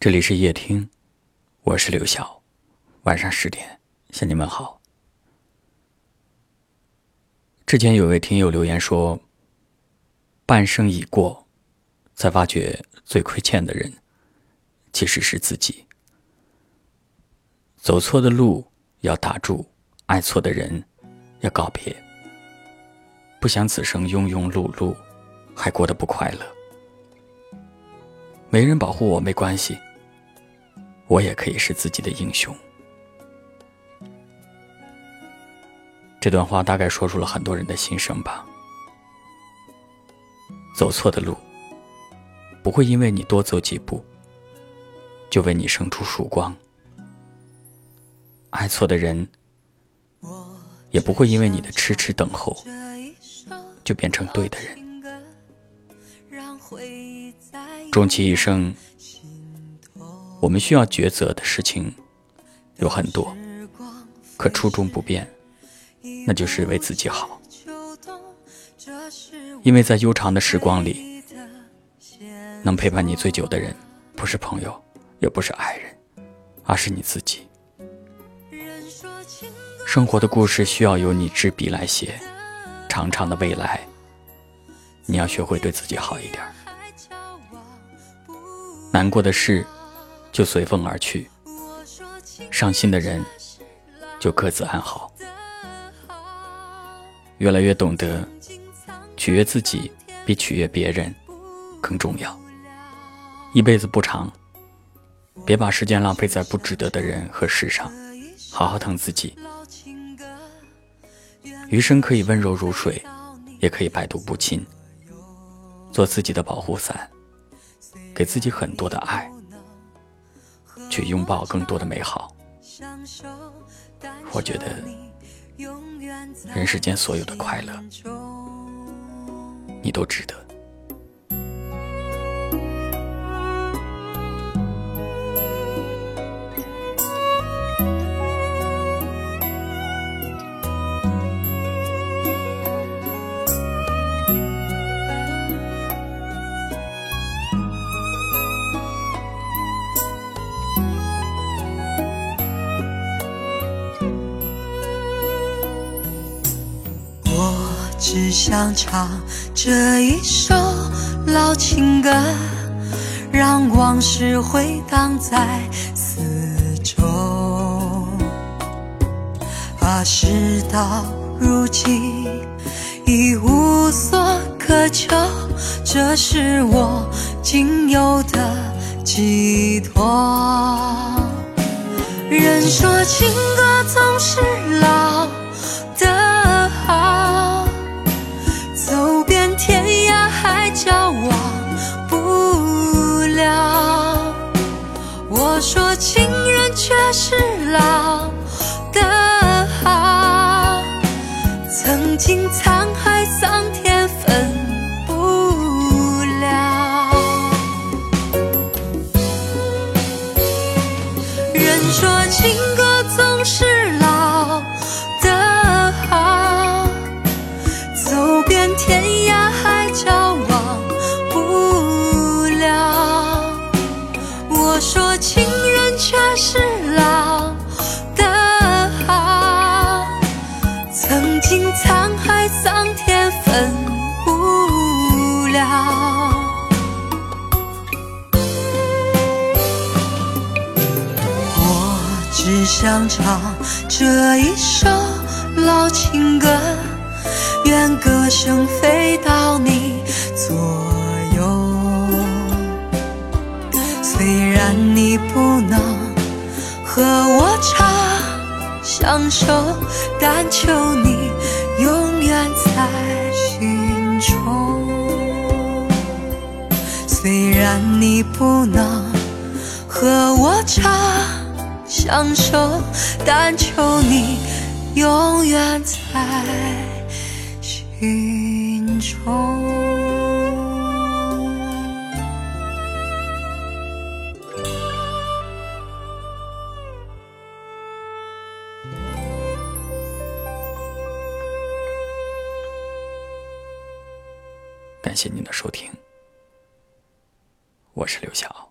这里是夜听，我是刘晓。晚上十点向你们好。之前有位听友留言说：“半生已过，才发觉最亏欠的人其实是自己。走错的路要打住，爱错的人要告别。不想此生庸庸碌碌，还过得不快乐。没人保护我没关系。”我也可以是自己的英雄。这段话大概说出了很多人的心声吧。走错的路，不会因为你多走几步，就为你生出曙光；爱错的人，也不会因为你的痴痴等候，就变成对的人。终其一生。我们需要抉择的事情有很多，可初衷不变，那就是为自己好。因为在悠长的时光里，能陪伴你最久的人，不是朋友，也不是爱人，而是你自己。生活的故事需要由你执笔来写，长长的未来，你要学会对自己好一点。难过的事。就随风而去，伤心的人就各自安好。越来越懂得取悦自己比取悦别人更重要。一辈子不长，别把时间浪费在不值得的人和事上，好好疼自己。余生可以温柔如水，也可以百毒不侵。做自己的保护伞，给自己很多的爱。去拥抱更多的美好，我觉得人世间所有的快乐，你都值得。只想唱这一首老情歌，让往事回荡在四周。啊，事到如今已无所可求，这是我仅有的寄托。人说情歌总是老。说情歌总是老的好，走遍天涯海角忘不了。我说情人却是。只想唱这一首老情歌，愿歌声飞到你左右。虽然你不能和我长相守，但求你永远在心中。虽然你不能和我唱。相守，但求你永远在心中。感谢您的收听，我是刘晓。